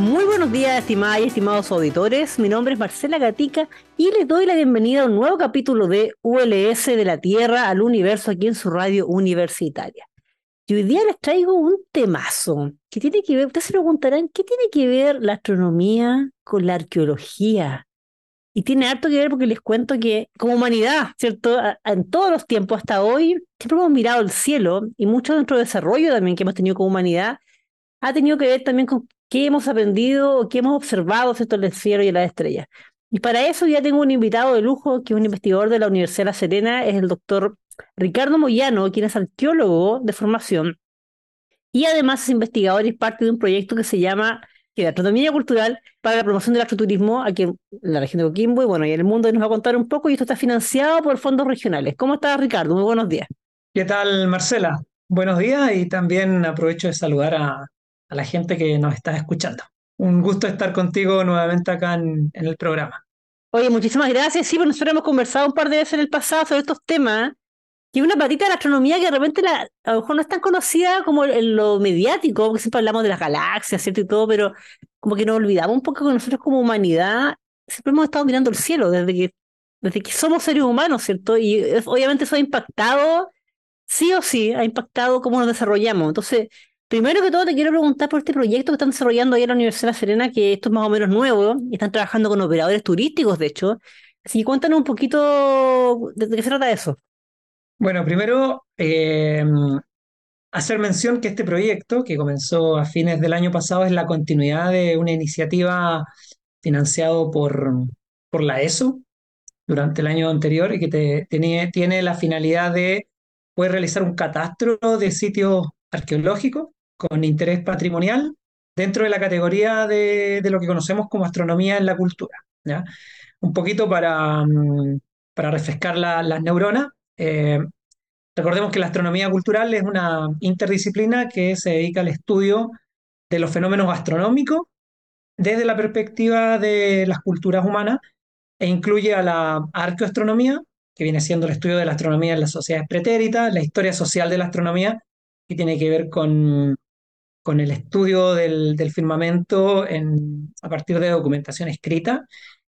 Muy buenos días, estimadas y estimados auditores. Mi nombre es Marcela Gatica y les doy la bienvenida a un nuevo capítulo de ULS de la Tierra al Universo aquí en su radio universitaria. Y hoy día les traigo un temazo que tiene que ver, ustedes se preguntarán, ¿qué tiene que ver la astronomía con la arqueología? Y tiene harto que ver porque les cuento que como humanidad, ¿cierto? En todos los tiempos hasta hoy, siempre hemos mirado el cielo y mucho de nuestro desarrollo también que hemos tenido como humanidad ha tenido que ver también con qué hemos aprendido, qué hemos observado ¿cierto? en el cielo y en las estrellas. Y para eso ya tengo un invitado de lujo, que es un investigador de la Universidad de La Serena, es el doctor Ricardo Moyano, quien es arqueólogo de formación, y además es investigador y parte de un proyecto que se llama Astronomía Cultural para la promoción del astroturismo aquí en la región de Coquimbo y bueno, y en el mundo nos va a contar un poco y esto está financiado por fondos regionales. ¿Cómo estás, Ricardo? Muy buenos días. ¿Qué tal, Marcela? Buenos días y también aprovecho de saludar a, a la gente que nos está escuchando. Un gusto estar contigo nuevamente acá en, el programa. Oye, muchísimas gracias. Sí, pues nosotros hemos conversado un par de veces en el pasado sobre estos temas. Y una patita de la astronomía que de repente a lo mejor no es tan conocida como en lo mediático, porque siempre hablamos de las galaxias, ¿cierto? Y todo, pero como que nos olvidamos un poco que nosotros como humanidad siempre hemos estado mirando el cielo desde que, desde que somos seres humanos, ¿cierto? Y obviamente eso ha impactado, sí o sí, ha impactado cómo nos desarrollamos. Entonces, Primero que todo, te quiero preguntar por este proyecto que están desarrollando ahí en la Universidad de La Serena, que esto es más o menos nuevo, y están trabajando con operadores turísticos, de hecho. Así que cuéntanos un poquito de, qué se trata eso. Bueno, primero, eh, hacer mención que este proyecto, que comenzó a fines del año pasado, es la continuidad de una iniciativa financiado por, por la ESO durante el año anterior y que tiene, tiene la finalidad de poder realizar un catastro de sitios arqueológicos con interés patrimonial dentro de la categoría de, lo que conocemos como astronomía en la cultura. Un poquito para, mm, para refrescar las neuronas. Eh, recordemos que la astronomía cultural es una interdisciplina que se dedica al estudio de los fenómenos astronómicos desde la perspectiva de las culturas humanas e incluye a la arqueoastronomía, que viene siendo el estudio de la astronomía en las sociedades pretéritas, la historia social de la astronomía, que tiene que ver con, con el estudio del, firmamento en, a partir de documentación escrita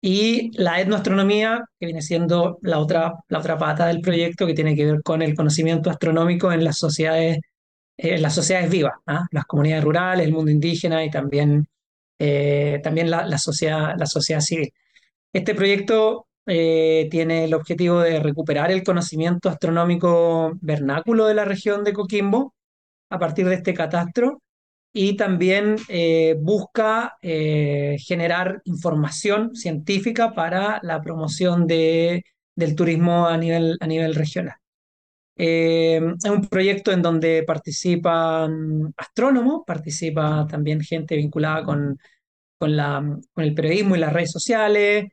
y la etnoastronomía, que viene siendo la otra, la otra pata del proyecto, que tiene que ver con el conocimiento astronómico en las sociedades, en las sociedades vivas, ¿ah? las comunidades rurales, el mundo indígena y también, eh, también la, la, sociedad, la sociedad civil. Este proyecto eh, tiene el objetivo de recuperar el conocimiento astronómico vernáculo de la región de Coquimbo a partir de este catastro y también eh, busca eh, generar información científica para la promoción de, del turismo a nivel, a nivel regional. Eh, es un proyecto en donde participan astrónomos, participa también gente vinculada con, con, la, con el periodismo y las redes sociales,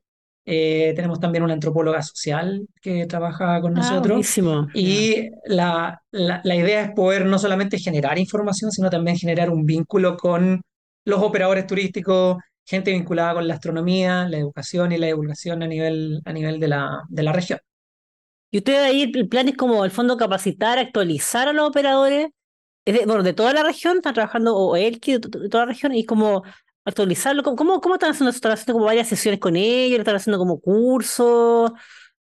eh, tenemos también una antropóloga social que trabaja con ah, nosotros. Y la, la, idea es poder no solamente generar información, sino también generar un vínculo con los operadores turísticos, gente vinculada con la astronomía, la educación y la divulgación a nivel, a nivel de, la, de la región. Y ustedes ahí el plan es como el fondo capacitar, actualizar a los operadores, de, bueno, de toda la región, están trabajando, o él de toda la región, y como actualizarlo? ¿Cómo, cómo están haciendo ¿Están haciendo como varias sesiones con ellos? ¿Están haciendo como cursos?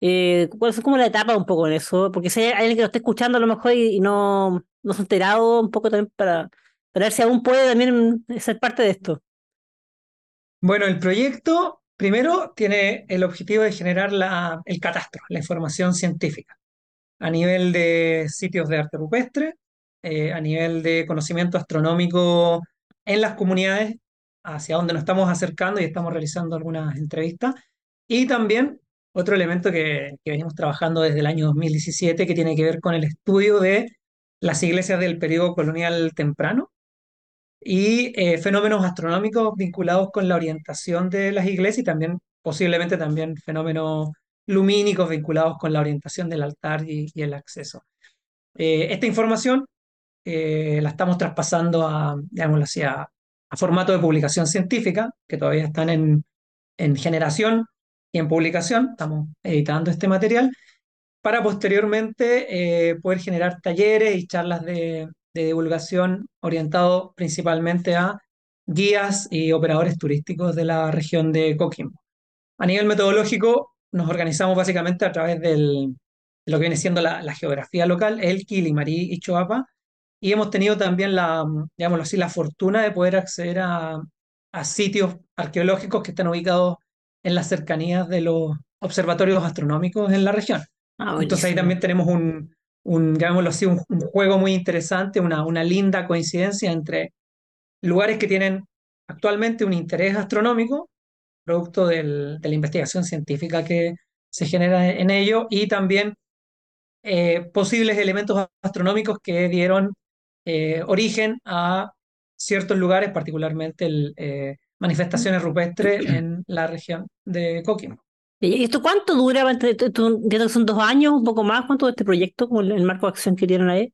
Eh, ¿Cuál es como la etapa un poco en eso? Porque si hay alguien que lo esté escuchando a lo mejor y, no, no se ha enterado un poco también para, ver si aún puede también ser parte de esto. Bueno, el proyecto primero tiene el objetivo de generar la, el catastro, la información científica, a nivel de sitios de arte rupestre, eh, a nivel de conocimiento astronómico en las comunidades hacia donde nos estamos acercando y estamos realizando algunas entrevistas. Y también otro elemento que, venimos trabajando desde el año 2017 que tiene que ver con el estudio de las iglesias del periodo colonial temprano y eh, fenómenos astronómicos vinculados con la orientación de las iglesias y también posiblemente también fenómenos lumínicos vinculados con la orientación del altar y, el acceso. Eh, esta información eh, la estamos traspasando a, digamos a, a, formato de publicación científica, que todavía están en, en generación y en publicación, estamos editando este material, para posteriormente eh, poder generar talleres y charlas de, divulgación orientado principalmente a guías y operadores turísticos de la región de Coquimbo. A nivel metodológico, nos organizamos básicamente a través de lo que viene siendo la, geografía local, Elqui, Limarí y Choapa, y hemos tenido también la, digámoslo así, la fortuna de poder acceder a, a sitios arqueológicos que están ubicados en las cercanías de los observatorios astronómicos en la región. Ah, Entonces ahí también tenemos un, un así, un, juego muy interesante, una, una linda coincidencia entre lugares que tienen actualmente un interés astronómico, producto del, de la investigación científica que se genera en ello, y también eh, posibles elementos astronómicos que dieron eh, origen a ciertos lugares, particularmente el, eh, manifestaciones rupestres en la región de Coquimbo. ¿Y esto cuánto dura? Que son dos años, un poco más. ¿Cuánto de este proyecto, con el marco de acción que tienen ahí?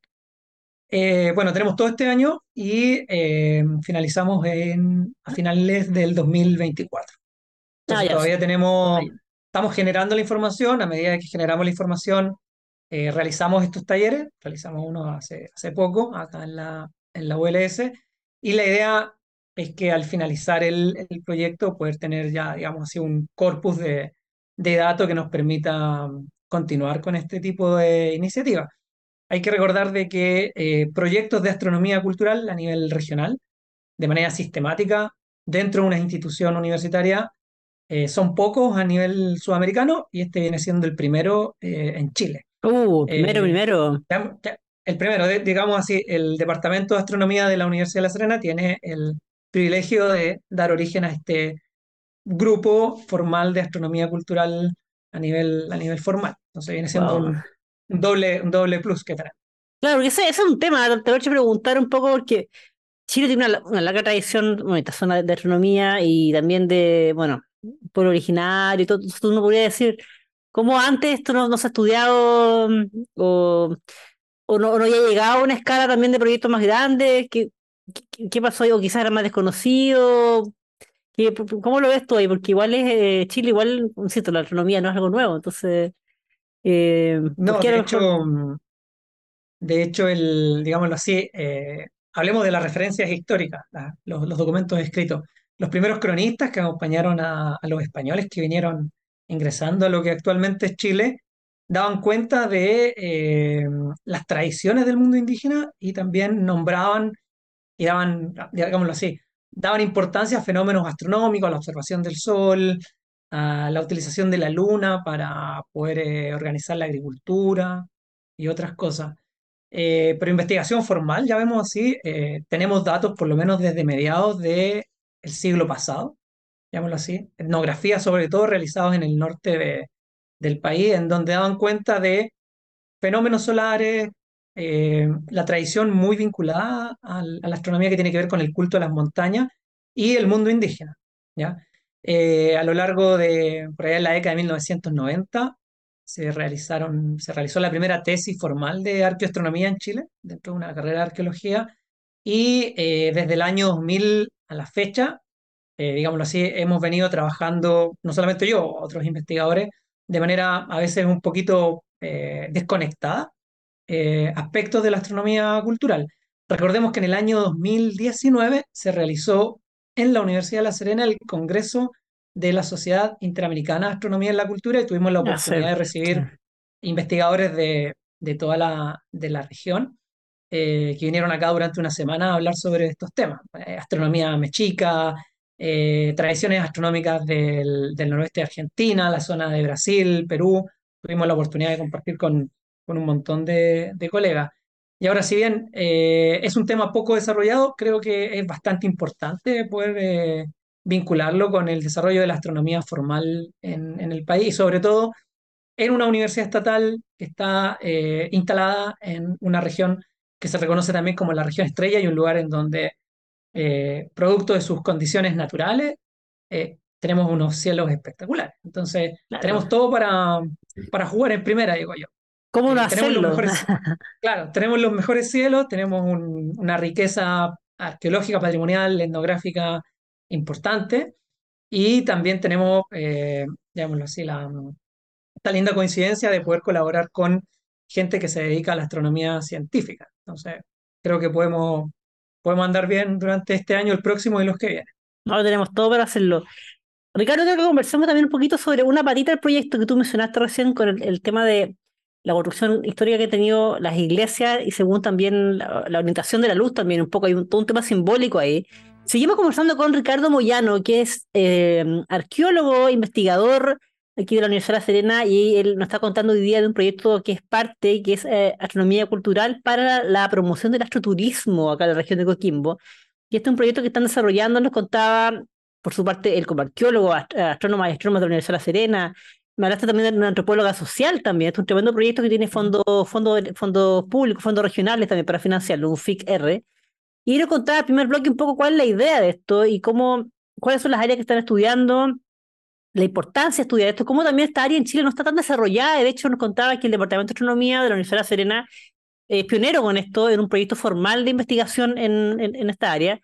Eh, bueno, tenemos todo este año y eh, finalizamos en, a finales del 2024. Entonces, ah, todavía tenemos, estamos generando la información. A medida que generamos la información, eh, realizamos estos talleres. Realizamos uno hace, hace poco, acá en la, en la ULS. Y la idea es que al finalizar el, el proyecto, poder tener ya, digamos así, un corpus de, de datos que nos permita mm, continuar con este tipo de iniciativas. Hay que recordar de que eh, proyectos de astronomía cultural a nivel regional, de manera sistemática, dentro de una institución universitaria, eh, son pocos a nivel sudamericano y este viene siendo el primero eh, en Chile. Uh, primero, primero. El primero, digamos así, el Departamento de Astronomía de la Universidad de La Serena tiene el privilegio de dar origen a este grupo formal de astronomía cultural a nivel, a nivel formal. Entonces viene siendo un, doble, un doble plus que trae. Claro, porque ese, es un tema, te voy a preguntar un poco porque Chile tiene una, larga tradición, bueno, esta zona de astronomía y también de, bueno, por originario y todo. Uno podría decir, ¿cómo antes esto no, se ha estudiado o, o no, no haya llegado a una escala también de proyectos más grandes? ¿Qué, qué, qué pasó? O quizás era más desconocido. ¿Cómo lo ves tú ahí? Porque igual es eh, Chile, igual, cierto, la astronomía no es algo nuevo, entonces... Eh, no, de hecho, de hecho, el, digámoslo así, eh, hablemos de las referencias históricas, los, documentos escritos. Los primeros cronistas que acompañaron a, los españoles que vinieron ingresando a lo que actualmente es Chile, daban cuenta de las tradiciones del mundo indígena y también nombraban y daban, digámoslo así, daban importancia a fenómenos astronómicos, a la observación del Sol, a la utilización de la Luna para poder eh, organizar la agricultura y otras cosas. Eh, pero investigación formal, ya vemos así, eh, tenemos datos por lo menos desde mediados del siglo pasado, llamémoslo así, etnografías sobre todo realizadas en el norte del país, en donde daban cuenta de fenómenos solares, eh, la tradición muy vinculada a la astronomía que tiene que ver con el culto a las montañas y el mundo indígena. ¿ya? Eh, a lo largo de, por allá en la década de 1990, se, realizaron, se realizó la primera tesis formal de arqueoastronomía en Chile, dentro de una carrera de arqueología, y eh, desde el año 2000 a la fecha, digámoslo así, hemos venido trabajando, no solamente yo, otros investigadores, de manera a veces un poquito desconectada, eh, aspectos de la astronomía cultural. Recordemos que en el año 2019 se realizó en la Universidad de La Serena el Congreso de la Sociedad Interamericana de Astronomía en la Cultura y tuvimos la oportunidad de recibir investigadores de, de, toda la, de la región eh, que vinieron acá durante una semana a hablar sobre estos temas. Eh, astronomía mexica, tradiciones astronómicas del, noroeste de Argentina, la zona de Brasil, Perú. Tuvimos la oportunidad de compartir con, un montón de, colegas. Y ahora, si bien eh, es un tema poco desarrollado, creo que es bastante importante poder eh, vincularlo con el desarrollo de la astronomía formal en, en el país, sobre todo en una universidad estatal que está eh, instalada en una región que se reconoce también como la región estrella y un lugar en donde, eh, producto de sus condiciones naturales, eh, tenemos unos cielos espectaculares. Entonces, tenemos todo para, para jugar en primera, digo yo. ¿Cómo no tenemos los hacerlo? mejores, claro, tenemos los mejores cielos, tenemos un- una riqueza arqueológica, patrimonial, etnográfica importante y también tenemos, eh, llamémoslo así, la, esta linda coincidencia de poder colaborar con gente que se dedica a la astronomía científica. Entonces, creo que podemos, podemos andar bien durante este año, el próximo y los que vienen. Ahora tenemos todo para hacerlo. Ricardo, creo que conversamos también un poquito sobre una patita del proyecto que tú mencionaste recién con el, tema de la construcción histórica que han tenido las iglesias y según también la, orientación de la luz también un poco, hay un tema simbólico ahí. Seguimos conversando con Ricardo Moyano, que es eh, arqueólogo, investigador aquí de la Universidad de La Serena y él nos está contando hoy día de un proyecto que es parte, que es eh, astronomía cultural para la promoción del astroturismo acá en la región de Coquimbo. Y este es un proyecto que están desarrollando, nos contaba por su parte él como arqueólogo, ast- astrónoma y astrónoma de la Universidad de La Serena. Me hablaste también de una antropóloga social también. Este es un tremendo proyecto que tiene fondos fondos fondos públicos, fondos regionales también para financiarlo, un FIC-R. Y nos contaba el primer bloque un poco cuál es la idea de esto y cómo, cuáles son las áreas que están estudiando, la importancia de estudiar esto, cómo también esta área en Chile no está tan desarrollada. De hecho, nos contaba que el Departamento de Astronomía de la Universidad de La Serena es pionero con esto en un proyecto formal de investigación en, en, en esta área.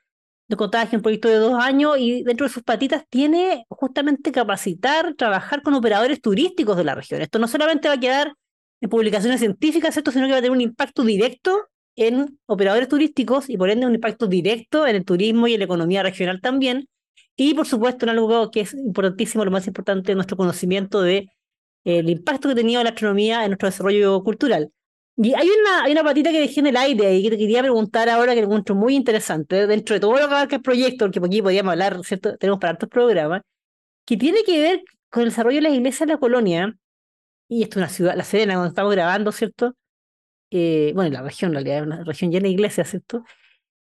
Nos contaba que es un proyecto de dos años y dentro de sus patitas tiene justamente capacitar, trabajar con operadores turísticos de la región. Esto no solamente va a quedar en publicaciones científicas, esto, sino que va a tener un impacto directo en operadores turísticos y por ende un impacto directo en el turismo y en la economía regional también. Y por supuesto en algo que es importantísimo, lo más importante, nuestro conocimiento de eh, el impacto que ha tenido la astronomía en nuestro desarrollo cultural. Y hay una, hay una patita que dejé en el aire y que te quería preguntar ahora que encuentro muy interesante, dentro de todo lo que abarca el proyecto, porque aquí podríamos hablar, ¿cierto? Tenemos para otros programas, que tiene que ver con el desarrollo de las iglesias en la colonia, y esto es una ciudad, La Serena, donde estamos grabando, ¿cierto? Eh, bueno, la región, en realidad, una región llena de iglesias, ¿cierto?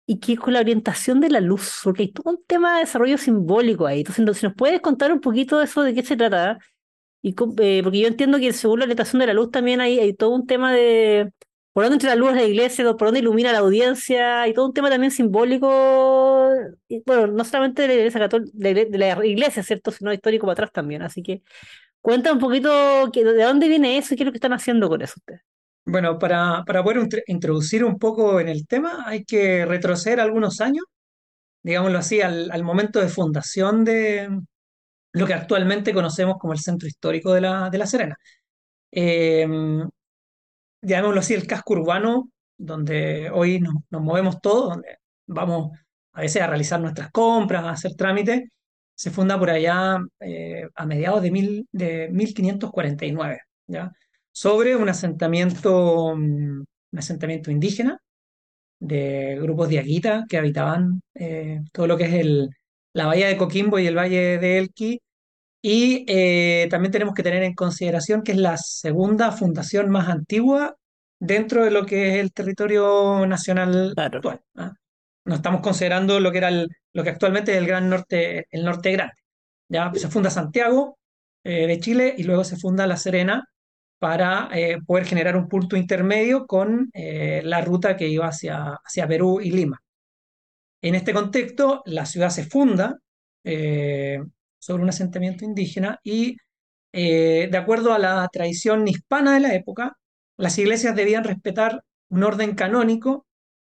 Y que con la orientación de la luz, porque hay todo un tema de desarrollo simbólico ahí. Entonces, no- si nos puedes contar un poquito de eso, de qué se trata, y eh, porque yo entiendo que según la orientación de la luz también hay, hay todo un tema de por dónde entra la luz a la iglesia, por dónde ilumina la audiencia, y todo un tema también simbólico, bueno, no solamente de la iglesia católica, la iglesia, ¿cierto? Sino histórico para atrás también. Así que cuenta un poquito de dónde viene eso y qué es lo que están haciendo con eso ustedes. Bueno, para, para poder intro- introducir un poco en el tema, hay que retroceder algunos años, digámoslo así, al, al momento de fundación de lo que actualmente conocemos como el centro histórico de la, de La Serena. Eh, así, el casco urbano, donde hoy nos, nos movemos todos, donde vamos a veces a realizar nuestras compras, a hacer trámites, se funda por allá eh, a mediados de, mil, de 1549, ¿ya? Sobre un asentamiento, mm, un asentamiento indígena de grupos de Aguita que habitaban eh, todo lo que es el, la bahía de Coquimbo y el valle de Elqui. Y eh, también tenemos que tener en consideración que es la segunda fundación más antigua dentro de lo que es el territorio nacional Claro. actual. ¿ah? No estamos considerando lo que era el- lo que actualmente es el Gran Norte, el Norte Grande. Ya se funda Santiago eh, de Chile y luego se funda La Serena para eh, poder generar un punto intermedio con eh, la ruta que iba hacia, hacia Perú y Lima. En este contexto, la ciudad se funda eh, sobre un asentamiento indígena y, de acuerdo a la tradición hispana de la época, las iglesias debían respetar un orden canónico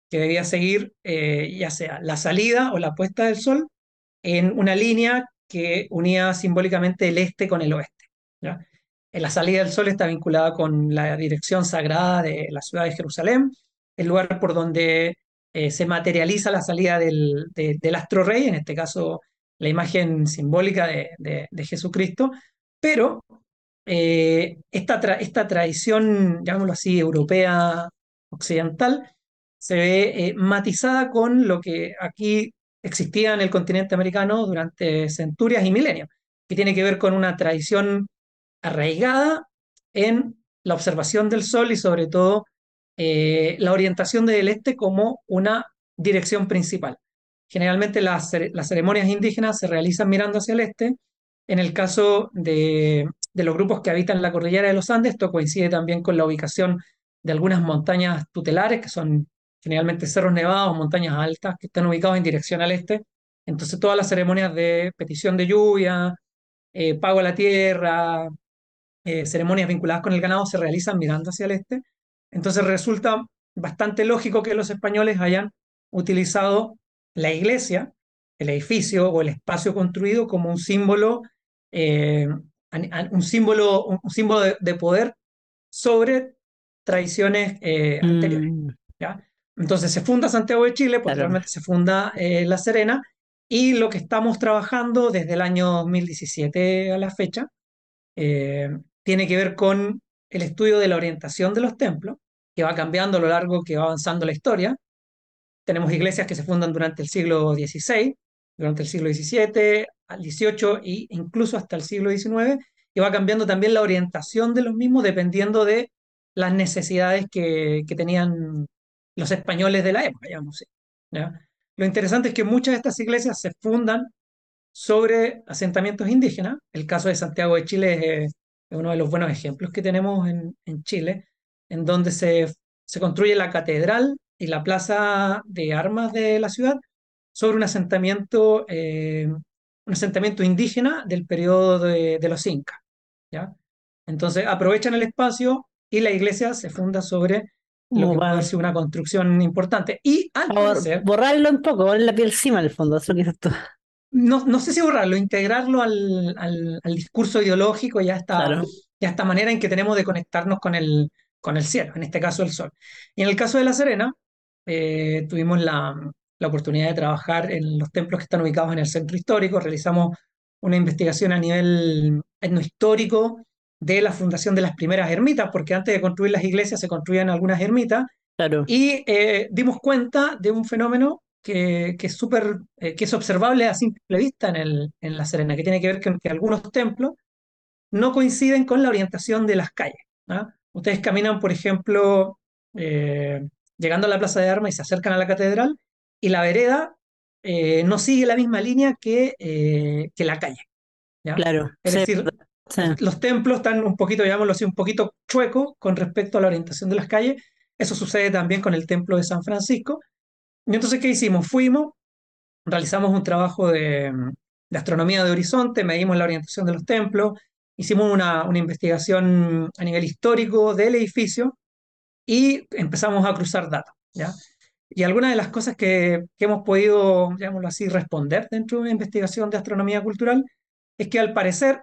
que debía seguir ya sea la salida o la puesta del sol en una línea que unía simbólicamente el este con el oeste. En la salida del sol está vinculada con la dirección sagrada de la ciudad de Jerusalén, el lugar por donde eh, se materializa la salida del, de- del astro rey, en este caso la imagen simbólica de, Jesucristo, pero eh, esta, tra- esta tradición, llamémoslo así, europea occidental, se ve eh, matizada con lo que aquí existía en el continente americano durante centurias y milenios, que tiene que ver con una tradición arraigada en la observación del sol y sobre todo eh, la orientación del este como una dirección principal. Generalmente las, las ceremonias indígenas se realizan mirando hacia el este. En el caso de, de los grupos que habitan la cordillera de los Andes, esto coincide también con la ubicación de algunas montañas tutelares, que son generalmente cerros nevados, montañas altas, que están ubicados en dirección al este. Entonces todas las ceremonias de petición de lluvia, eh, pago a la tierra, eh, ceremonias vinculadas con el ganado se realizan mirando hacia el este. Entonces resulta bastante lógico que los españoles hayan utilizado la iglesia, el edificio o el espacio construido como un símbolo, eh, un símbolo, un símbolo de, poder sobre tradiciones anteriores. Mm. ¿ya? Entonces se funda Santiago de Chile, posteriormente se funda La Serena, y lo que estamos trabajando desde el año 2017 a la fecha eh, tiene que ver con el estudio de la orientación de los templos, que va cambiando a lo largo que va avanzando la historia. Tenemos iglesias que se fundan durante el siglo XVI, durante el siglo XVII, al XVIII e incluso hasta el siglo XIX, y va cambiando también la orientación de los mismos dependiendo de las necesidades que, tenían los españoles de la época, digamos. Lo interesante es que muchas de estas iglesias se fundan sobre asentamientos indígenas. El caso de Santiago de Chile es, uno de los buenos ejemplos que tenemos en, Chile, en donde se, se, construye la catedral y la plaza de armas de la ciudad sobre un asentamiento, eh, un asentamiento indígena del periodo de, los incas. ¿ya? Entonces aprovechan el espacio y la iglesia se funda sobre lo que puede ser una construcción importante. Y al Borrarlo un poco, poner la piel encima el fondo, eso que esto. No, no sé si borrarlo, integrarlo al, al, discurso ideológico y a esta, esta manera en que tenemos de conectarnos con el, con el cielo, en este caso el sol. Y en el caso de La Serena, eh, tuvimos la, la oportunidad de trabajar en los templos que están ubicados en el centro histórico, realizamos una investigación a nivel etnohistórico de la fundación de las primeras ermitas, porque antes de construir las iglesias se construían algunas ermitas. Claro. Y eh, dimos cuenta de un fenómeno que, que, es eh, que es observable a simple vista en, el, en La Serena, que tiene que ver con que algunos templos no coinciden con la orientación de las calles. Ustedes caminan, por ejemplo, eh, llegando a la Plaza de Armas y se acercan a la catedral, y la vereda no sigue la misma línea que, que la calle. ¿ya? Claro. Es decir, los templos están un poquito, digámoslo así, un poquito chuecos con respecto a la orientación de las calles. Eso sucede también con el templo de San Francisco. Y entonces, ¿qué hicimos? Fuimos, realizamos un trabajo de, astronomía de horizonte, medimos la orientación de los templos, hicimos una, una investigación a nivel histórico del edificio y empezamos a cruzar datos. ¿ya? Y algunas de las cosas que, que hemos podido, digámoslo así, responder dentro de una investigación de astronomía cultural es que al parecer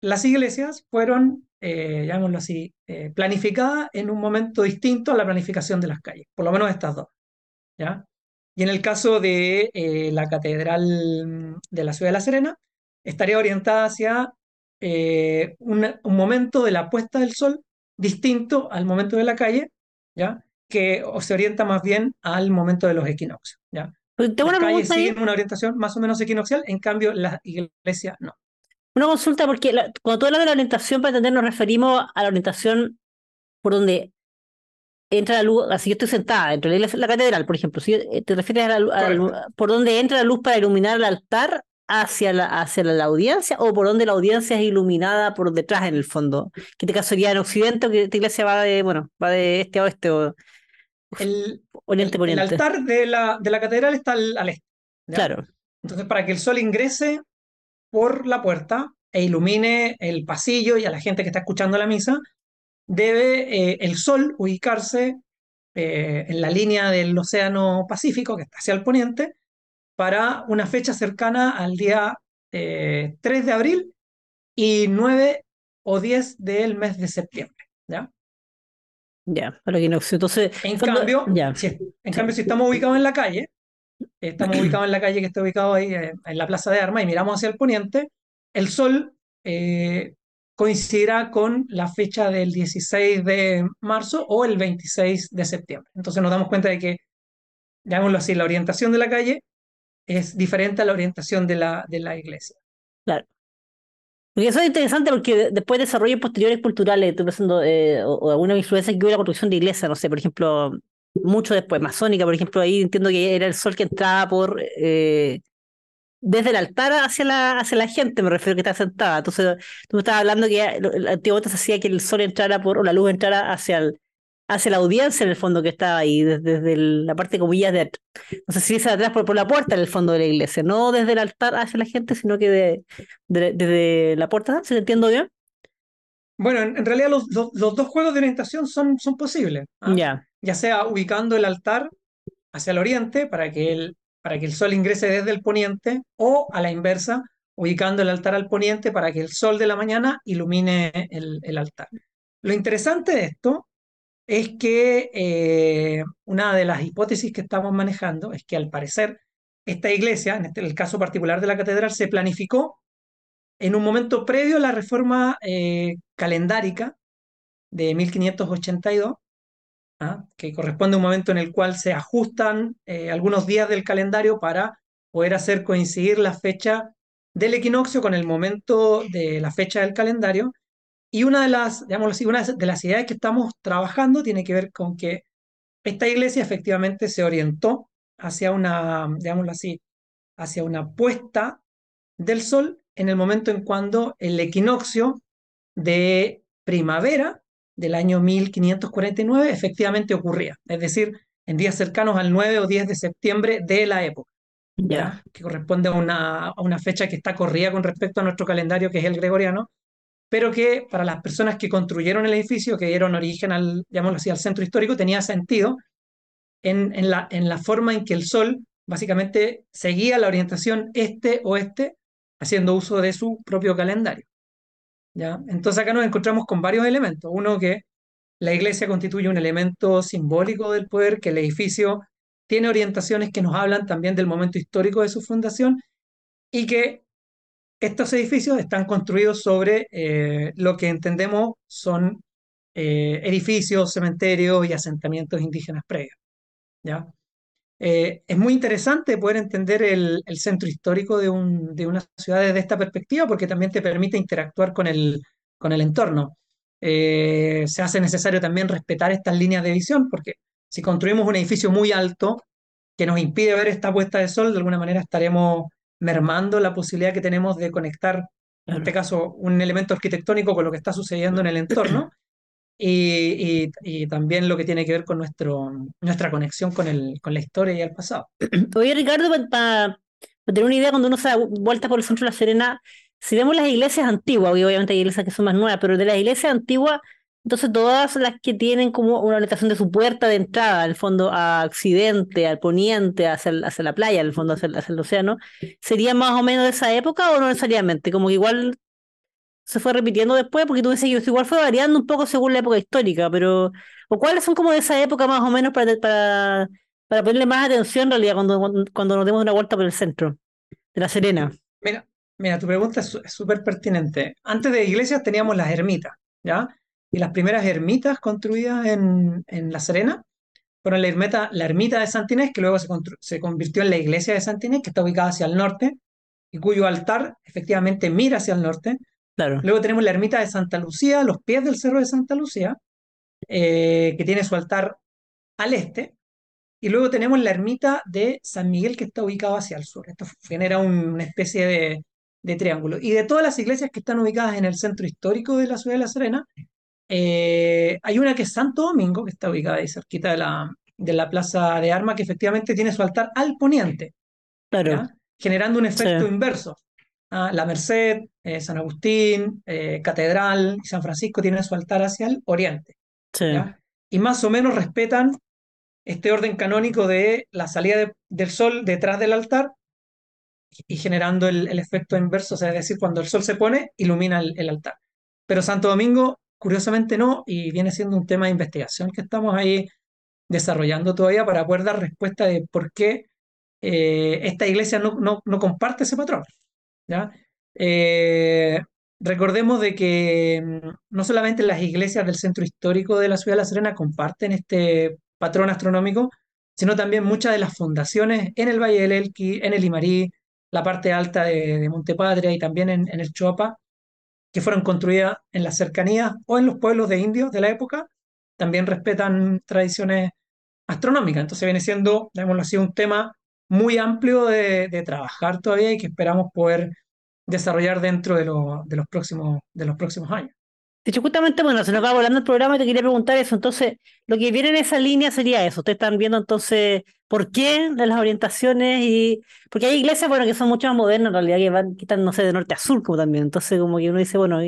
las iglesias fueron, eh, llamémoslo así, eh, planificadas en un momento distinto a la planificación de las calles, por lo menos estas dos. ¿ya? Y en el caso de eh, la Catedral de la Ciudad de La Serena, estaría orientada hacia eh, un, momento de la puesta del sol distinto al momento de la calle, ¿ya? que se orienta más bien al momento de los equinoccios. ¿ya? Las calles siguen una orientación más o menos equinoccial, en cambio las iglesias no. Una consulta, porque cuando tú hablas de la orientación, para entender, nos referimos a la orientación por donde entra la luz, así yo estoy sentada dentro de la, catedral, por ejemplo, si eh, te refieres a, la, por donde entra la luz para iluminar el altar hacia la, hacia la, audiencia o por donde la audiencia es iluminada por detrás en el fondo, que en este caso sería en occidente o que esta iglesia va de, bueno, va de este a oeste o el, oriente el, el altar de la, de la catedral está al, este. Claro. Entonces, para que el sol ingrese por la puerta e ilumine el pasillo y a la gente que está escuchando la misa, debe eh, el sol ubicarse eh, en la línea del Océano Pacífico, que está hacia el poniente, para una fecha cercana al día 3 eh, de abril y 9 o 10 del mes de septiembre. ¿ya? Ya, para que no entonces. En cambio, si, en cambio, si estamos ubicados en la calle, Estamos ubicados en la calle que está ubicado ahí eh, en la Plaza de Armas y miramos hacia el poniente. El sol eh, coincidirá con la fecha del 16 de marzo o el 26 de septiembre. Entonces nos damos cuenta de que, digámoslo así, la orientación de la calle es diferente a la orientación de la, de la iglesia. Claro. Porque eso es interesante porque después de desarrollos posteriores culturales, estoy pensando, eh, o, alguna influencia que hubo la construcción de iglesias, no sé, por ejemplo, mucho después, masónica, por ejemplo, ahí entiendo que era el sol que entraba por eh, desde el altar hacia la, hacia la gente, me refiero que está sentada. Entonces, tú me estabas hablando que antiguamente se hacía que el sol entrara por, o la luz entrara hacia el, hacia la audiencia en el fondo que estaba ahí, desde, la parte comillas de no sé si es atrás por, por la puerta en el fondo de la iglesia, no desde el altar hacia la gente, sino que de, desde la puerta, ¿se entiendo bien? Bueno, en, realidad los, los, dos juegos de orientación son, son posibles. ¿ah? Ya. Ya sea ubicando el altar hacia el oriente para que, el, para que el sol ingrese desde el poniente o a la inversa, ubicando el altar al poniente para que el sol de la mañana ilumine el, altar. Lo interesante de esto es que eh, una de las hipótesis que estamos manejando es que al parecer esta iglesia, en este, el caso particular de la catedral, se planificó en un momento previo a la reforma eh, calendárica de 1582, ¿ah? que corresponde a un momento en el cual se ajustan eh, algunos días del calendario para poder hacer coincidir la fecha del equinoccio con el momento de la fecha del calendario, y una de las, digamos una de las ideas que estamos trabajando tiene que ver con que esta iglesia efectivamente se orientó hacia una, digámoslo así, hacia una puesta del sol en el momento en cuando el equinoccio de primavera del año 1549 efectivamente ocurría, es decir, en días cercanos al 9 o 10 de septiembre de la época, ya. que corresponde a una, a una fecha que está corrida con respecto a nuestro calendario, que es el gregoriano, pero que para las personas que construyeron el edificio, que dieron origen al, así, al centro histórico, tenía sentido en, en, la, en la forma en que el sol básicamente seguía la orientación este-oeste, haciendo uso de su propio calendario. Entonces acá nos encontramos con varios elementos. Uno que la iglesia constituye un elemento simbólico del poder, que el edificio tiene orientaciones que nos hablan también del momento histórico de su fundación y que estos edificios están construidos sobre eh, lo que entendemos son eh, edificios, cementerios y asentamientos indígenas previos. ¿ya? Eh, es muy interesante poder entender el, centro histórico de, un, de, una ciudad desde esta perspectiva porque también te permite interactuar con el, con el entorno. se hace necesario también respetar estas líneas de visión porque si construimos un edificio muy alto que nos impide ver esta puesta de sol, de alguna manera estaremos mermando la posibilidad que tenemos de conectar, en este caso, un elemento arquitectónico con lo que está sucediendo en el entorno y, y, también lo que tiene que ver con nuestro, nuestra conexión con, el, con la historia y el pasado. Oye, Ricardo, para tener una idea, cuando uno se da vuelta por el centro de La Serena, si vemos las iglesias antiguas, obviamente hay iglesias que son más nuevas, pero de las iglesias antiguas entonces todas las que tienen como una orientación de su puerta de entrada, al fondo a occidente, al poniente, hacia, hacia la playa, al fondo hacia, hacia, el océano, ¿sería más o menos de esa época o no necesariamente? Como que igual se fue repitiendo después, porque tú que igual fue variando un poco según la época histórica, pero ¿o cuáles son como de esa época más o menos para, para, para ponerle más atención en realidad cuando, cuando nos demos una vuelta por el centro de La Serena? Mira, mira, tu pregunta es súper pertinente. Antes de iglesias teníamos las ermitas, ¿ya? y las primeras ermitas construidas en, en La Serena fueron la ermita, la ermita de Santinés, que luego se, se convirtió en la iglesia de Santinés, que está ubicada hacia el norte, y cuyo altar efectivamente mira hacia el norte. Claro. Luego tenemos la ermita de Santa Lucía, los pies del cerro de Santa Lucía, eh, que tiene su altar al este. Y luego tenemos la ermita de San Miguel, que está ubicado hacia el sur. Esto genera una especie de, de triángulo. Y de todas las iglesias que están ubicadas en el centro histórico de la ciudad de La Serena, eh, hay una que es Santo Domingo, que está ubicada ahí cerquita de la, de la Plaza de Armas, que efectivamente tiene su altar al poniente, claro. generando un efecto inverso. ¿Ah? La Merced, eh, San Agustín, eh, Catedral y San Francisco tienen su altar hacia el oriente. Y más o menos respetan este orden canónico de la salida del sol detrás del altar y generando el, efecto inverso, o sea, es decir, cuando el sol se pone, ilumina el altar. Pero Santo Domingo Curiosamente no, y viene siendo un tema de investigación que estamos ahí desarrollando todavía para poder dar respuesta de por qué eh, esta iglesia no, no, comparte ese patrón. Eh, recordemos de que mm, no solamente las iglesias del centro histórico de la ciudad de La Serena comparten este patrón astronómico, sino también muchas de las fundaciones en el Valle del Elqui, en el Imarí, la parte alta de, de Montepatria y también en, en el Choapa, que fueron construidas en las cercanías o en los pueblos de indios de la época, también respetan tradiciones astronómicas. Entonces viene siendo, digámoslo así, un tema muy amplio de, trabajar todavía y que esperamos poder desarrollar dentro de, los, próximos, años. De hecho, justamente, bueno, se nos va volando el programa y te quería preguntar eso. Entonces, lo que viene en esa línea sería eso. Ustedes están viendo entonces por qué de las orientaciones y. Porque hay iglesias, bueno, que son mucho más modernas en realidad, que van, que están, no sé, de norte a sur como también. Entonces, como que uno dice, bueno,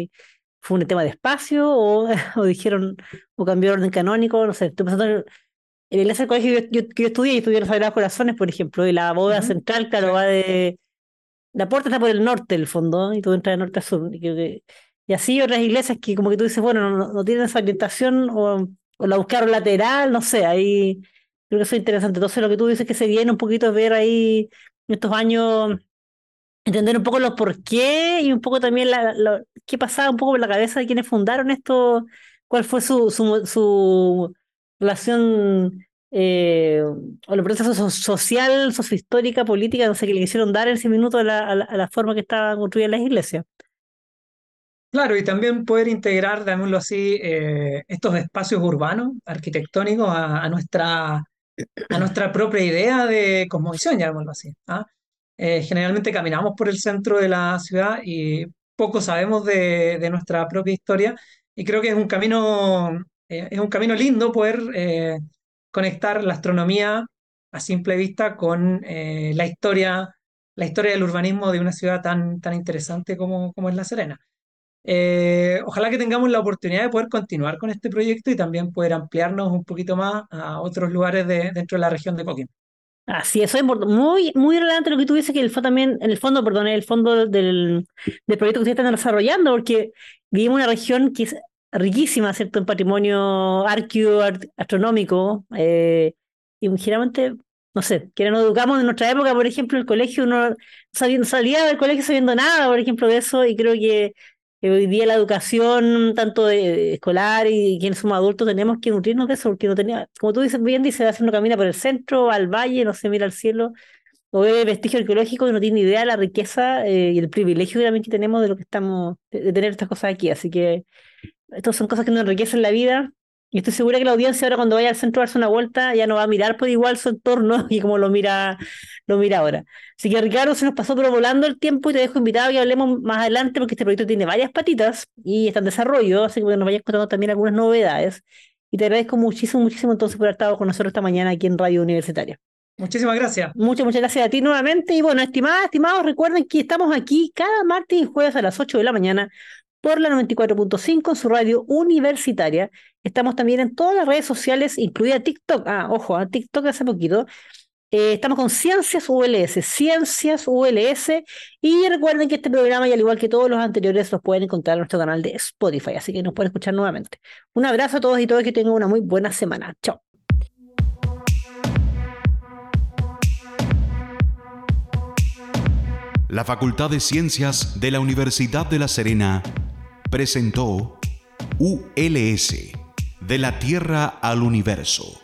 fue un tema de espacio o, o dijeron, o cambió el orden canónico, no sé. Estoy pensando en, la iglesia del colegio que yo, estudié, y estudié los Sagrados Corazones, por ejemplo, y la boda central, claro, va de. La puerta está por el norte, el fondo, y tú entras de norte a sur. Y creo que y así otras iglesias que como que tú dices, bueno, no, tienen esa orientación o, la buscaron lateral, no sé, ahí creo que eso es interesante. Entonces lo que tú dices que se viene un poquito ver ahí en estos años, entender un poco los por qué y un poco también la, qué pasaba un poco por la cabeza de quienes fundaron esto, cuál fue su, su, su relación eh, o el proceso social, sociohistórica, política, no sé, que le quisieron dar en ese minuto a la, a la forma que estaban construidas las iglesias. Claro, y también poder integrar, digámoslo así, eh, estos espacios urbanos, arquitectónicos, a, nuestra, a nuestra propia idea de cosmovisión, llamémoslo así. ¿ah? Eh, generalmente caminamos por el centro de la ciudad y poco sabemos de, de nuestra propia historia, y creo que es un camino, eh, es un camino lindo poder conectar la astronomía a simple vista con la historia, la historia del urbanismo de una ciudad tan, tan interesante como, como es La Serena. Eh, ojalá que tengamos la oportunidad de poder continuar con este proyecto y también poder ampliarnos un poquito más a otros lugares de, dentro de la región de Coquimbo. Así es, muy, muy relevante lo que tú dices que el también, en el fondo, perdón, el fondo del, del proyecto que ustedes están desarrollando, porque vivimos una región que es riquísima, ¿cierto?, en patrimonio arqueoastronómico, eh, y generalmente, no sé, que nos educamos en nuestra época, por ejemplo, el colegio, uno salía del colegio sabiendo nada, por ejemplo, de eso, y creo que hoy día la educación, tanto escolar y quienes somos adultos, tenemos que nutrirnos de eso, porque no tenía, como tú dices bien, dice, hace uno camina por el centro, al valle, no se mira al cielo, o ve vestigio arqueológico y no tiene idea de la riqueza eh, y el privilegio que tenemos de lo que estamos, de, tener estas cosas aquí. Así que estas son cosas que nos enriquecen la vida y estoy segura que la audiencia ahora cuando vaya al centro a darse una vuelta ya no va a mirar por igual su entorno y como lo mira, lo mira ahora. Así que Ricardo, se nos pasó pero volando el tiempo y te dejo invitado que hablemos más adelante porque este proyecto tiene varias patitas y está en desarrollo, así que nos vayas contando también algunas novedades. Y te agradezco muchísimo, muchísimo entonces por haber estado con nosotros esta mañana aquí en Radio Universitaria. Muchísimas gracias. Muchas, muchas gracias a ti nuevamente. Y bueno, estimadas, estimados, recuerden que estamos aquí cada martes y jueves a las 8 de la mañana por la 94.5 en su radio universitaria. Estamos también en todas las redes sociales, incluida TikTok. Ah, ojo, a TikTok hace poquito. Eh, estamos con Ciencias ULS, Ciencias ULS. Y recuerden que este programa, y al igual que todos los anteriores, los pueden encontrar en nuestro canal de Spotify, así que nos pueden escuchar nuevamente. Un abrazo a todos y todas, que tengan una muy buena semana. Chao. La Facultad de Ciencias de la Universidad de La Serena presentó ULS, de la Tierra al Universo.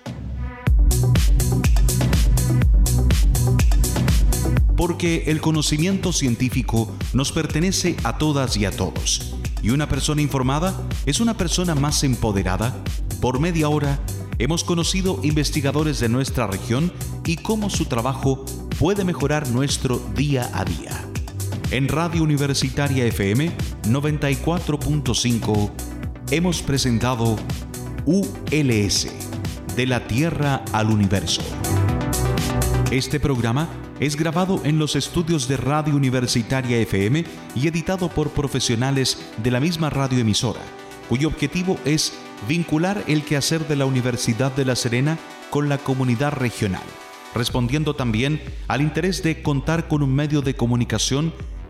Porque el conocimiento científico nos pertenece a todas y a todos, y una persona informada es una persona más empoderada. Por media hora hemos conocido investigadores de nuestra región y cómo su trabajo puede mejorar nuestro día a día en Radio Universitaria FM 94.5 hemos presentado ULS, de la Tierra al Universo. Este programa es grabado en los estudios de Radio Universitaria FM y editado por profesionales de la misma radioemisora, cuyo objetivo es vincular el quehacer de la Universidad de La Serena con la comunidad regional, respondiendo también al interés de contar con un medio de comunicación